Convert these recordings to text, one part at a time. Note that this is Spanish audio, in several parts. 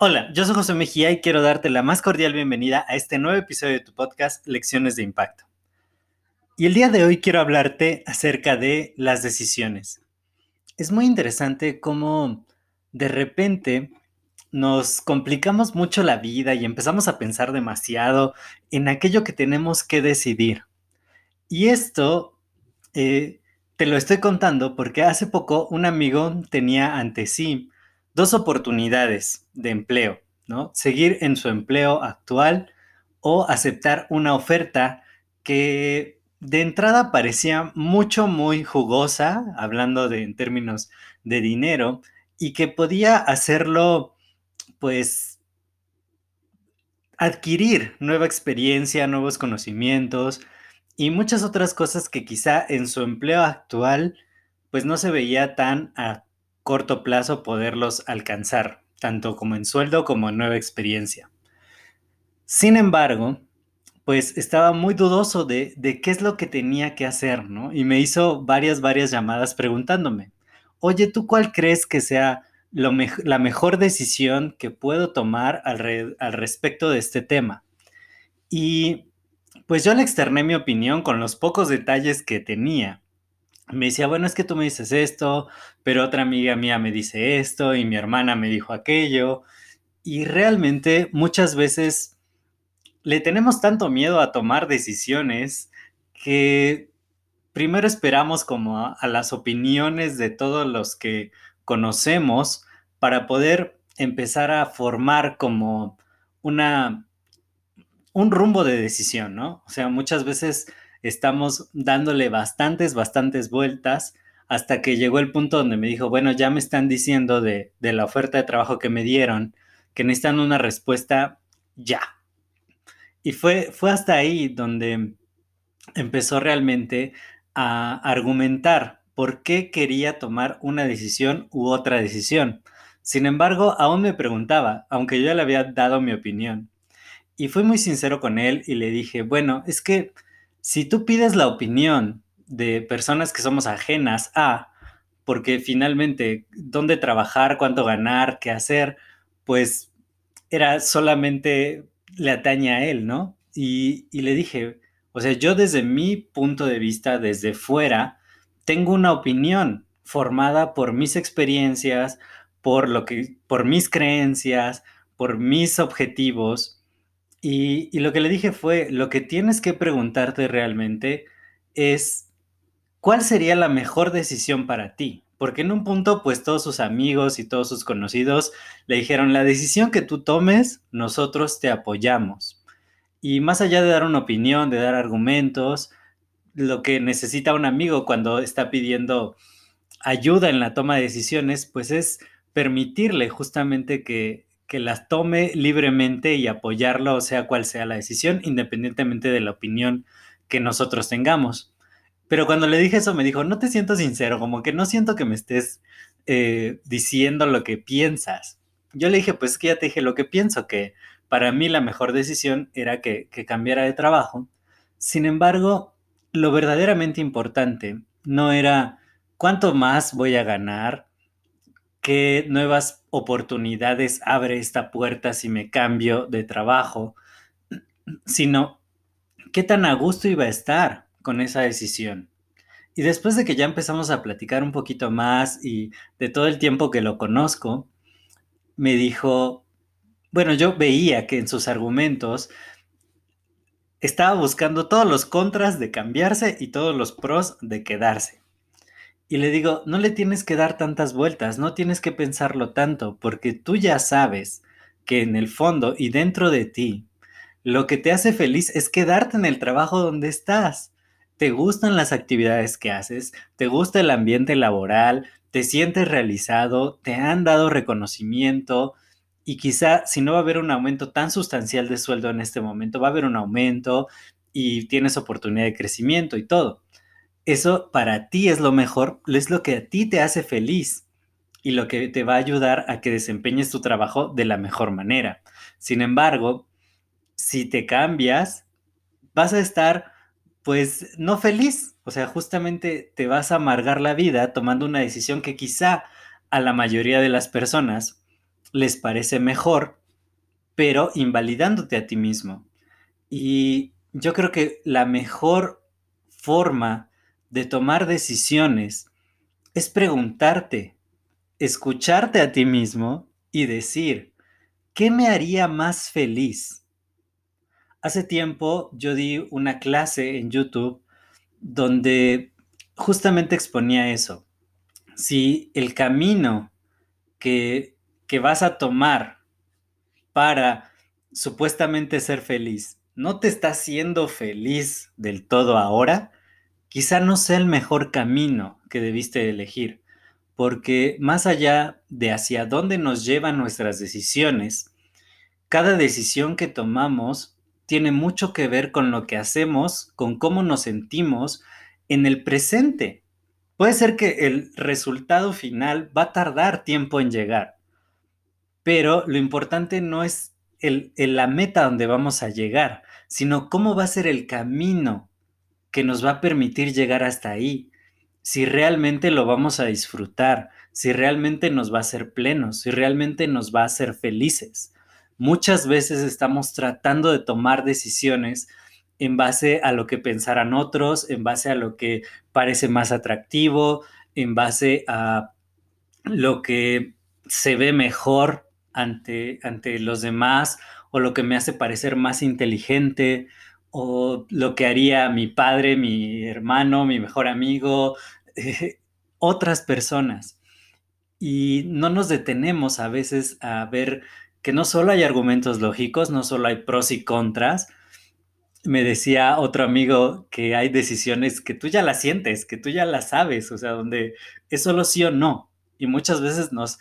Hola, yo soy José Mejía y quiero darte la más cordial bienvenida a este nuevo episodio de tu podcast Lecciones de Impacto. Y el día de hoy quiero hablarte acerca de las decisiones. Es muy interesante cómo de repente nos complicamos mucho la vida y empezamos a pensar demasiado en aquello que tenemos que decidir. Y esto eh, te lo estoy contando porque hace poco un amigo tenía ante sí dos oportunidades de empleo, ¿no? Seguir en su empleo actual o aceptar una oferta que de entrada parecía mucho, muy jugosa, hablando de, en términos de dinero, y que podía hacerlo, pues, adquirir nueva experiencia, nuevos conocimientos y muchas otras cosas que quizá en su empleo actual, pues no se veía tan a corto plazo poderlos alcanzar, tanto como en sueldo como en nueva experiencia. Sin embargo, pues estaba muy dudoso de, qué es lo que tenía que hacer, ¿no? Y me hizo varias, varias llamadas preguntándome, oye, ¿tú cuál crees que sea la mejor decisión que puedo tomar al, al respecto de este tema? Y pues yo le externé mi opinión con los pocos detalles que tenía me decía, bueno, es que tú me dices esto, pero otra amiga mía me dice esto y mi hermana me dijo aquello. Y realmente muchas veces le tenemos tanto miedo a tomar decisiones que primero esperamos como a, las opiniones de todos los que conocemos para poder empezar a formar como una un rumbo de decisión, ¿no? O sea, muchas veces estamos dándole bastantes, bastantes vueltas hasta que llegó el punto donde me dijo, bueno, ya me están diciendo de, la oferta de trabajo que me dieron, que necesitan una respuesta ya. Y fue, fue hasta ahí donde empezó realmente a argumentar por qué quería tomar una decisión u otra decisión. Sin embargo, aún me preguntaba, aunque yo ya le había dado mi opinión. Y fui muy sincero con él y le dije, bueno, es que si tú pides la opinión de personas que somos ajenas a, porque finalmente dónde trabajar, cuánto ganar, qué hacer, pues era solamente le atañe a él, ¿no? Y, y le dije, o sea, yo desde mi punto de vista, desde fuera, tengo una opinión formada por mis experiencias, por lo que, por mis creencias, por mis objetivos, y, lo que le dije fue, lo que tienes que preguntarte realmente es, ¿cuál sería la mejor decisión para ti? Porque en un punto, pues todos sus amigos y todos sus conocidos le dijeron, la decisión que tú tomes, nosotros te apoyamos. Y más allá de dar una opinión, de dar argumentos, lo que necesita un amigo cuando está pidiendo ayuda en la toma de decisiones, pues es permitirle justamente que, que las tome libremente y apoyarlo, sea cual sea la decisión, independientemente de la opinión que nosotros tengamos. Pero cuando le dije eso me dijo, no te siento sincero, como que no siento que me estés eh, diciendo lo que piensas. Yo le dije, pues que ya te dije lo que pienso, que para mí la mejor decisión era que, que cambiara de trabajo. Sin embargo, lo verdaderamente importante no era cuánto más voy a ganar, qué nuevas oportunidades abre esta puerta si me cambio de trabajo, sino qué tan a gusto iba a estar con esa decisión. Y después de que ya empezamos a platicar un poquito más y de todo el tiempo que lo conozco, me dijo, bueno, yo veía que en sus argumentos estaba buscando todos los contras de cambiarse y todos los pros de quedarse. Y le digo, no le tienes que dar tantas vueltas, no tienes que pensarlo tanto, porque tú ya sabes que en el fondo y dentro de ti, lo que te hace feliz es quedarte en el trabajo donde estás. Te gustan las actividades que haces, te gusta el ambiente laboral, te sientes realizado, te han dado reconocimiento y quizá si no va a haber un aumento tan sustancial de sueldo en este momento, va a haber un aumento y tienes oportunidad de crecimiento y todo. Eso para ti es lo mejor, es lo que a ti te hace feliz y lo que te va a ayudar a que desempeñes tu trabajo de la mejor manera. Sin embargo, si te cambias, vas a estar pues no feliz, o sea, justamente te vas a amargar la vida tomando una decisión que quizá a la mayoría de las personas les parece mejor, pero invalidándote a ti mismo. Y yo creo que la mejor forma de tomar decisiones es preguntarte, escucharte a ti mismo y decir, ¿qué me haría más feliz? Hace tiempo yo di una clase en YouTube donde justamente exponía eso. Si el camino que, que vas a tomar para supuestamente ser feliz no te está haciendo feliz del todo ahora, quizá no sea el mejor camino que debiste elegir, porque más allá de hacia dónde nos llevan nuestras decisiones, cada decisión que tomamos tiene mucho que ver con lo que hacemos, con cómo nos sentimos en el presente. Puede ser que el resultado final va a tardar tiempo en llegar, pero lo importante no es el, la meta donde vamos a llegar, sino cómo va a ser el camino que nos va a permitir llegar hasta ahí, si realmente lo vamos a disfrutar, si realmente nos va a hacer plenos, si realmente nos va a hacer felices. Muchas veces estamos tratando de tomar decisiones en base a lo que pensarán otros, en base a lo que parece más atractivo, en base a lo que se ve mejor ante, ante los demás o lo que me hace parecer más inteligente o lo que haría mi padre, mi hermano, mi mejor amigo, otras personas. Y no nos detenemos a veces a ver que no solo hay argumentos lógicos, no solo hay pros y contras. Me decía otro amigo que hay decisiones que tú ya las sientes, que tú ya las sabes, o sea, donde es solo sí o no. Y muchas veces nos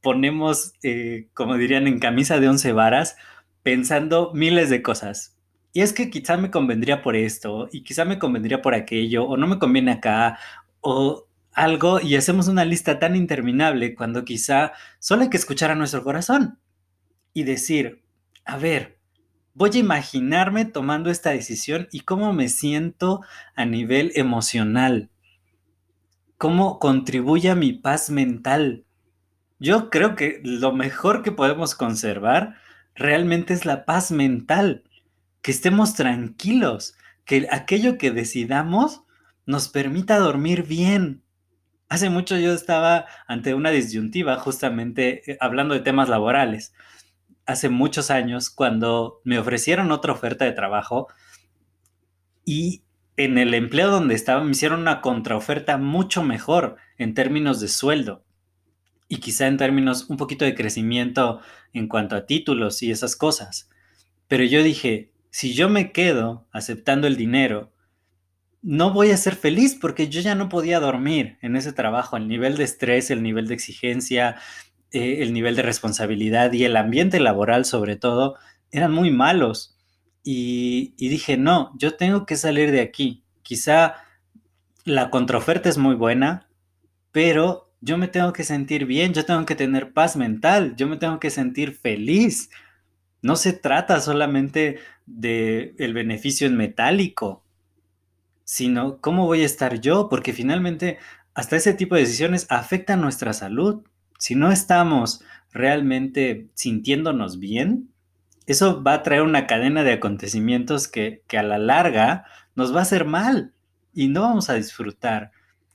ponemos, eh, como dirían, en camisa de once varas, pensando miles de cosas. Y es que quizá me convendría por esto, y quizá me convendría por aquello, o no me conviene acá, o algo, y hacemos una lista tan interminable cuando quizá solo hay que escuchar a nuestro corazón y decir, a ver, voy a imaginarme tomando esta decisión y cómo me siento a nivel emocional, cómo contribuye a mi paz mental. Yo creo que lo mejor que podemos conservar realmente es la paz mental, que estemos tranquilos, que aquello que decidamos nos permita dormir bien. Hace mucho yo estaba ante una disyuntiva justamente eh, hablando de temas laborales hace muchos años cuando me ofrecieron otra oferta de trabajo y en el empleo donde estaba me hicieron una contraoferta mucho mejor en términos de sueldo y quizá en términos un poquito de crecimiento en cuanto a títulos y esas cosas. Pero yo dije, si yo me quedo aceptando el dinero, no voy a ser feliz porque yo ya no podía dormir en ese trabajo, el nivel de estrés, el nivel de exigencia, eh, el nivel de responsabilidad y el ambiente laboral sobre todo eran muy malos. Y, dije, no, yo tengo que salir de aquí. Quizá la contraoferta es muy buena, pero yo me tengo que sentir bien, yo tengo que tener paz mental, yo me tengo que sentir feliz. No se trata solamente de el beneficio en metálico, sino cómo voy a estar yo, porque finalmente hasta ese tipo de decisiones afectan nuestra salud si no estamos realmente sintiéndonos bien, eso va a traer una cadena de acontecimientos que, a la larga nos va a hacer mal y no vamos a disfrutar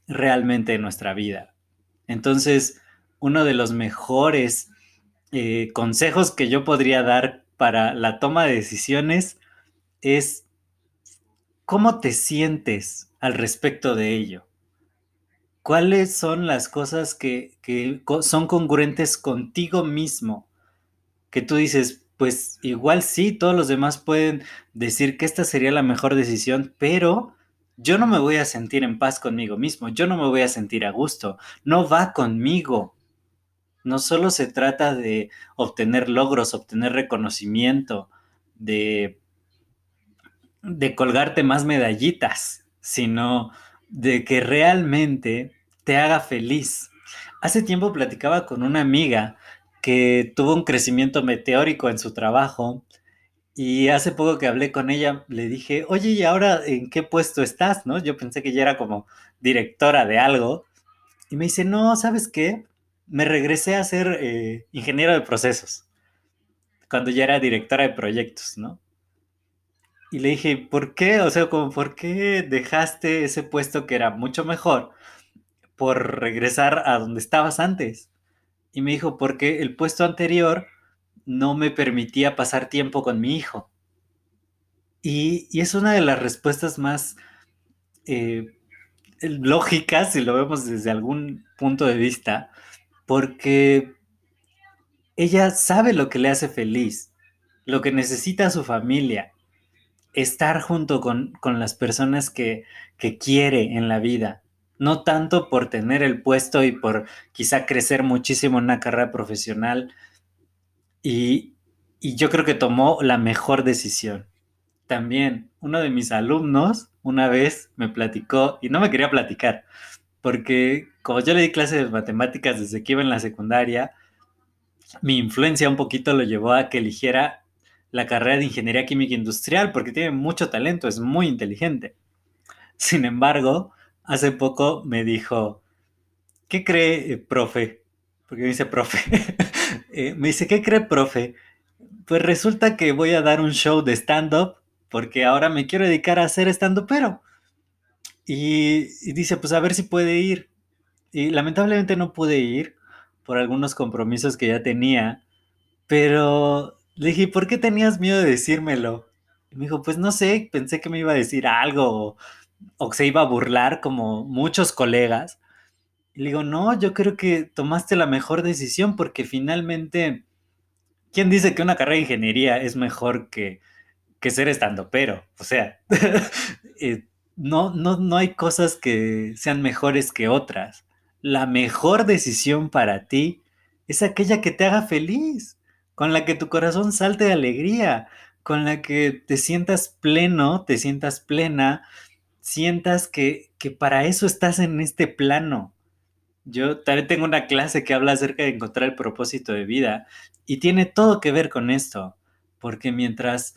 realmente de nuestra vida. Entonces, uno de los mejores eh, consejos que yo podría dar para la toma de decisiones es cómo te sientes al respecto de ello. ¿Cuáles son las cosas que, son congruentes contigo mismo? Que tú dices, pues igual sí, todos los demás pueden decir que esta sería la mejor decisión, pero yo no me voy a sentir en paz conmigo mismo, yo no me voy a sentir a gusto, no va conmigo. No solo se trata de obtener logros, obtener reconocimiento, de, de colgarte más medallitas, sino de que realmente te haga feliz. Hace tiempo platicaba con una amiga que tuvo un crecimiento meteórico en su trabajo y hace poco que hablé con ella, le dije, oye, ¿y ahora en qué puesto estás? ¿No? Yo pensé que ella era como directora de algo. Y me dice, no, ¿sabes qué? Me regresé a ser eh, ingeniero de procesos, cuando ya era directora de proyectos, ¿no? Y le dije, ¿por qué? O sea, ¿por qué dejaste ese puesto que era mucho mejor por regresar a donde estabas antes? Y me dijo, porque el puesto anterior no me permitía pasar tiempo con mi hijo. Y, y es una de las respuestas más eh, lógicas, si lo vemos desde algún punto de vista, porque ella sabe lo que le hace feliz, lo que necesita su familia, estar junto con, con las personas que, que quiere en la vida, no tanto por tener el puesto y por quizá crecer muchísimo en una carrera profesional, y, yo creo que tomó la mejor decisión. También uno de mis alumnos una vez me platicó, y no me quería platicar, porque como yo le di clases de matemáticas desde que iba en la secundaria, mi influencia un poquito lo llevó a que eligiera la carrera de ingeniería química industrial, porque tiene mucho talento, es muy inteligente. Sin embargo, hace poco me dijo, ¿qué cree, eh, profe? Porque me dice profe. Eh, me dice, ¿qué cree, profe? Pues resulta que voy a dar un show de stand-up porque ahora me quiero dedicar a hacer stand-up, pero. Y, dice, pues a ver si puede ir. Y lamentablemente no pude ir por algunos compromisos que ya tenía, pero le dije, ¿por qué tenías miedo de decírmelo? Y me dijo, pues no sé, pensé que me iba a decir algo o, o se iba a burlar como muchos colegas. Y le digo, no, yo creo que tomaste la mejor decisión porque finalmente, ¿quién dice que una carrera de ingeniería es mejor que, que ser estando pero? O sea, eh, no, no, no hay cosas que sean mejores que otras. La mejor decisión para ti es aquella que te haga feliz, con la que tu corazón salte de alegría, con la que te sientas pleno, te sientas plena, sientas que, que para eso estás en este plano yo también tengo una clase que habla acerca de encontrar el propósito de vida y tiene todo que ver con esto, porque mientras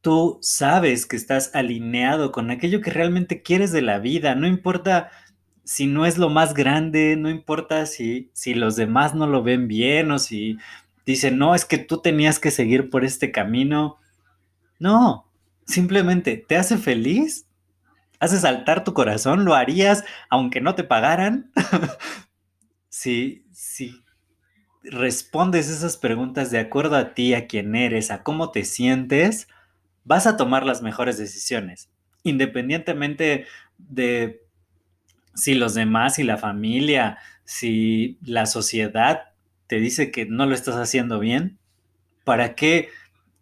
tú sabes que estás alineado con aquello que realmente quieres de la vida, no importa si no es lo más grande, no importa si, si los demás no lo ven bien o si dicen, no, es que tú tenías que seguir por este camino. No, simplemente te hace feliz hace saltar tu corazón, lo harías aunque no te pagaran. si, si respondes esas preguntas de acuerdo a ti, a quién eres, a cómo te sientes, vas a tomar las mejores decisiones, independientemente de si los demás, si la familia, si la sociedad te dice que no lo estás haciendo bien, ¿para qué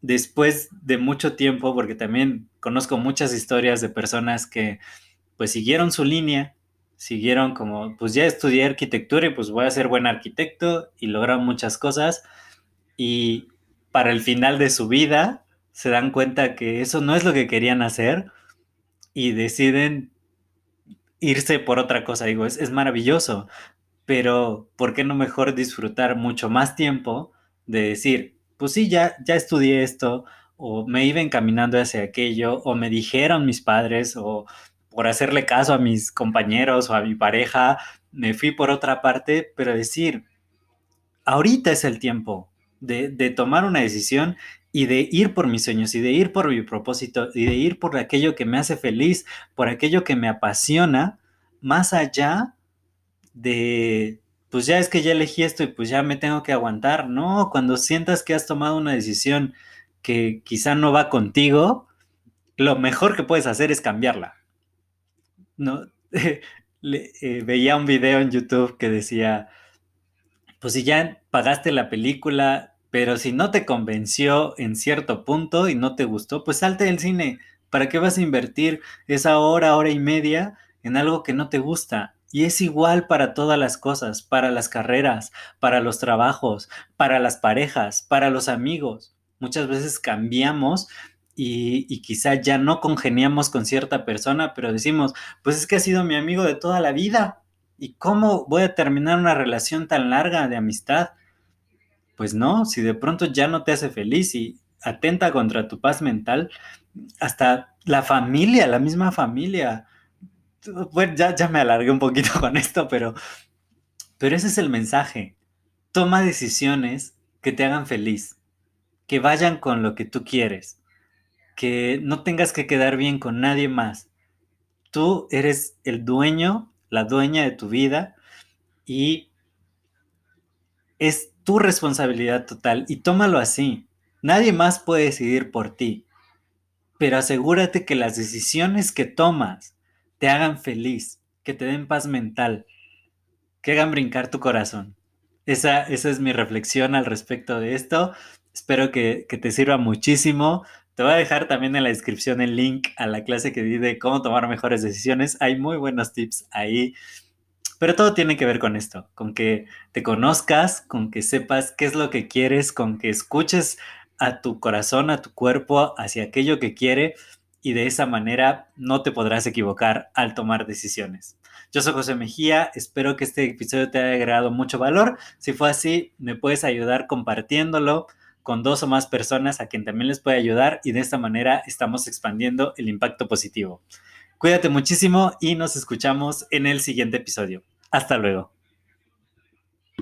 después de mucho tiempo, porque también conozco muchas historias de personas que pues siguieron su línea, siguieron como, pues ya estudié arquitectura y pues voy a ser buen arquitecto y lograron muchas cosas y para el final de su vida se dan cuenta que eso no es lo que querían hacer y deciden irse por otra cosa. Digo, es, es maravilloso, pero ¿por qué no mejor disfrutar mucho más tiempo de decir, pues sí, ya, ya estudié esto, o me iba encaminando hacia aquello, o me dijeron mis padres, o por hacerle caso a mis compañeros o a mi pareja, me fui por otra parte, pero decir, ahorita es el tiempo de, de tomar una decisión y de ir por mis sueños y de ir por mi propósito y de ir por aquello que me hace feliz, por aquello que me apasiona, más allá de, pues ya es que ya elegí esto y pues ya me tengo que aguantar. No, cuando sientas que has tomado una decisión que quizá no va contigo, lo mejor que puedes hacer es cambiarla. No, eh, veía un video en YouTube que decía, pues si ya pagaste la película, pero si no te convenció en cierto punto y no te gustó, pues salte del cine, ¿Para qué vas a invertir esa hora, hora y media en algo que no te gusta? Y es igual para todas las cosas, para las carreras, para los trabajos, para las parejas, para los amigos. Muchas veces cambiamos y, quizá ya no congeniamos con cierta persona, pero decimos, pues es que ha sido mi amigo de toda la vida. ¿Y cómo voy a terminar una relación tan larga de amistad? Pues no, si de pronto ya no te hace feliz y atenta contra tu paz mental, hasta la familia, la misma familia. Bueno, ya, ya me alargué un poquito con esto, pero, pero ese es el mensaje. Toma decisiones que te hagan feliz, que vayan con lo que tú quieres, que no tengas que quedar bien con nadie más. Tú eres el dueño, la dueña de tu vida y es tu responsabilidad total y tómalo así. Nadie más puede decidir por ti pero asegúrate que las decisiones que tomas te hagan feliz, que te den paz mental, que hagan brincar tu corazón. Esa, esa es mi reflexión al respecto de esto. Espero que, que, te sirva muchísimo. Te voy a dejar también en la descripción el link a la clase que di de cómo tomar mejores decisiones. Hay muy buenos tips ahí. Pero todo tiene que ver con esto, con que te conozcas, con que sepas qué es lo que quieres, con que escuches a tu corazón, a tu cuerpo, hacia aquello que quiere y de esa manera no te podrás equivocar al tomar decisiones. Yo soy José Mejía, espero que este episodio te haya agregado mucho valor. Si fue así, me puedes ayudar compartiéndolo con dos o más personas a quien también les puede ayudar y de esta manera estamos expandiendo el impacto positivo. Cuídate muchísimo y nos escuchamos en el siguiente episodio. Hasta luego.